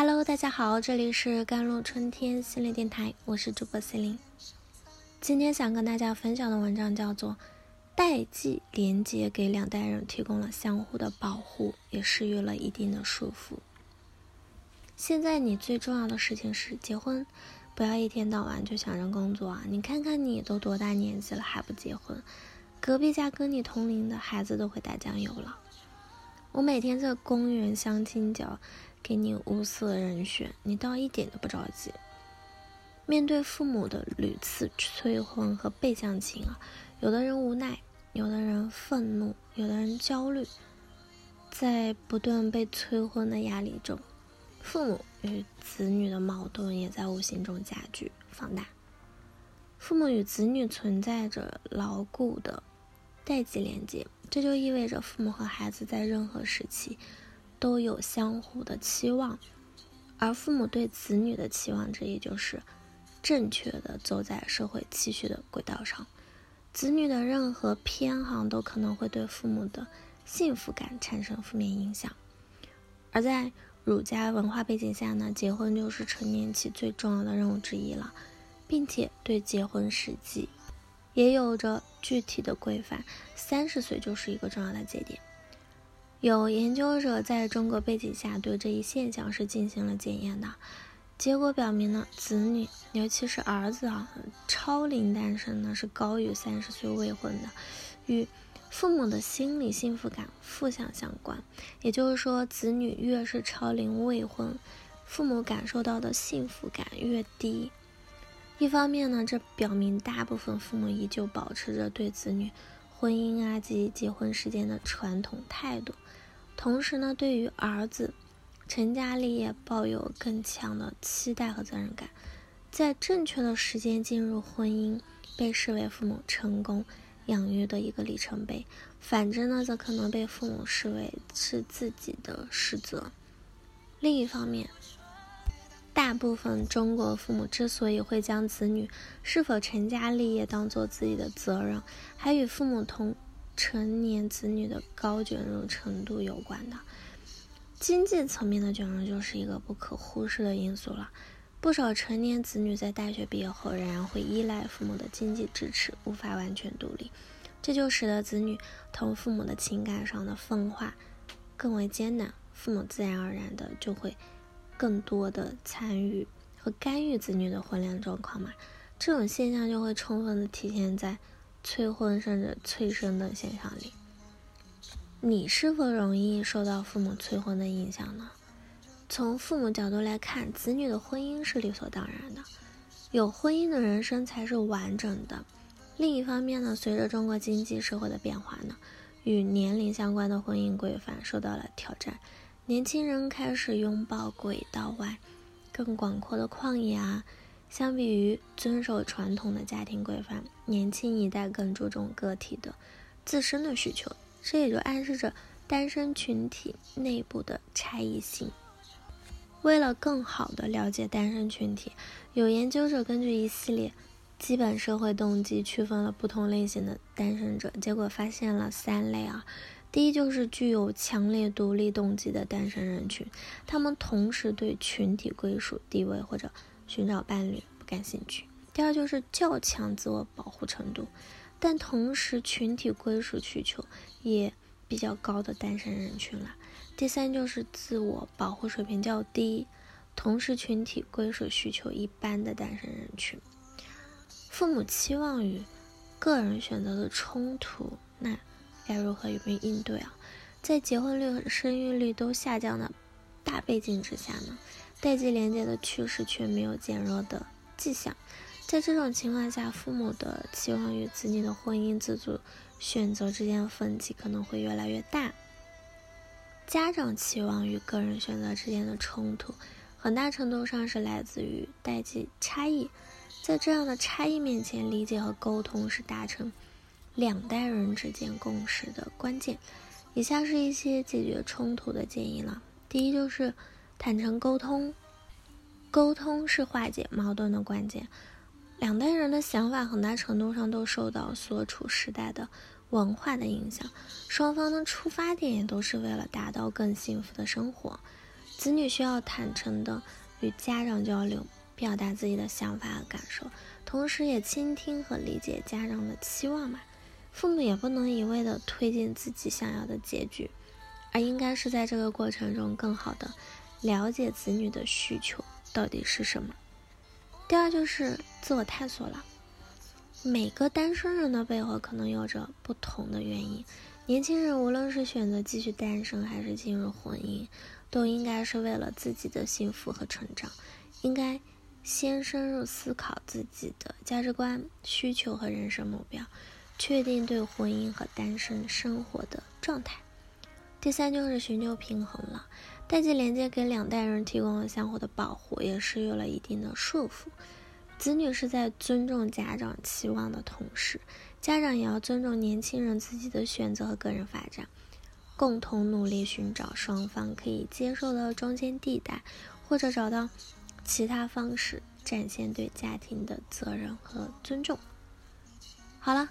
Hello，大家好，这里是甘露春天心理电台，我是主播 C 琳。今天想跟大家分享的文章叫做《代际连接给两代人提供了相互的保护，也施予了一定的束缚》。现在你最重要的事情是结婚，不要一天到晚就想着工作啊！你看看你都多大年纪了还不结婚？隔壁家跟你同龄的孩子都会打酱油了。我每天在公园相亲角。给你物色人选，你倒一点都不着急。面对父母的屡次催婚和被相亲啊，有的人无奈，有的人愤怒，有的人焦虑。在不断被催婚的压力中，父母与子女的矛盾也在无形中加剧放大。父母与子女存在着牢固的代际连接，这就意味着父母和孩子在任何时期。都有相互的期望，而父母对子女的期望值，也就是正确的走在社会期许的轨道上。子女的任何偏航都可能会对父母的幸福感产生负面影响。而在儒家文化背景下呢，结婚就是成年期最重要的任务之一了，并且对结婚时机也有着具体的规范，三十岁就是一个重要的节点。有研究者在中国背景下对这一现象是进行了检验的，结果表明呢，子女尤其是儿子啊，超龄单身呢是高于三十岁未婚的，与父母的心理幸福感负向相关。也就是说，子女越是超龄未婚，父母感受到的幸福感越低。一方面呢，这表明大部分父母依旧保持着对子女婚姻啊及结婚时间的传统态度。同时呢，对于儿子成家立业抱有更强的期待和责任感，在正确的时间进入婚姻，被视为父母成功养育的一个里程碑。反之呢，则可能被父母视为是自己的失责。另一方面，大部分中国父母之所以会将子女是否成家立业当做自己的责任，还与父母同。成年子女的高卷入程度有关的，经济层面的卷入就是一个不可忽视的因素了。不少成年子女在大学毕业后仍然会依赖父母的经济支持，无法完全独立，这就使得子女同父母的情感上的分化更为艰难。父母自然而然的就会更多的参与和干预子女的婚恋状况嘛，这种现象就会充分的体现在。催婚甚至催生的现象里，你是否容易受到父母催婚的影响呢？从父母角度来看，子女的婚姻是理所当然的，有婚姻的人生才是完整的。另一方面呢，随着中国经济社会的变化呢，与年龄相关的婚姻规范受到了挑战，年轻人开始拥抱轨道外更广阔的旷野啊。相比于遵守传统的家庭规范，年轻一代更注重个体的自身的需求，这也就暗示着单身群体内部的差异性。为了更好地了解单身群体，有研究者根据一系列基本社会动机区分了不同类型的单身者，结果发现了三类啊。第一就是具有强烈独立动机的单身人群，他们同时对群体归属、地位或者寻找伴侣不感兴趣。第二就是较强自我保护程度，但同时群体归属需求也比较高的单身人群了。第三就是自我保护水平较低，同时群体归属需求一般的单身人群。父母期望与个人选择的冲突，那该如何与之应对啊？在结婚率和生育率都下降的大背景之下呢？代际连接的趋势却没有减弱的迹象，在这种情况下，父母的期望与子女的婚姻自主选择之间的分歧可能会越来越大。家长期望与个人选择之间的冲突，很大程度上是来自于代际差异。在这样的差异面前，理解和沟通是达成两代人之间共识的关键。以下是一些解决冲突的建议了。第一就是。坦诚沟通，沟通是化解矛盾的关键。两代人的想法很大程度上都受到所处时代的文化的影响，双方的出发点也都是为了达到更幸福的生活。子女需要坦诚的与家长交流，表达自己的想法和感受，同时也倾听和理解家长的期望嘛。父母也不能一味的推进自己想要的结局，而应该是在这个过程中更好的了解子女的需求到底是什么。第二就是自我探索了。每个单身人的背后可能有着不同的原因。年轻人无论是选择继续单身还是进入婚姻，都应该是为了自己的幸福和成长。应该先深入思考自己的价值观、需求和人生目标，确定对婚姻和单身生活的状态。第三就是寻求平衡了。代际连接给两代人提供了相互的保护，也是有了一定的束缚。子女是在尊重家长期望的同时，家长也要尊重年轻人自己的选择和个人发展，共同努力寻找双方可以接受的中间地带，或者找到其他方式展现对家庭的责任和尊重。好了，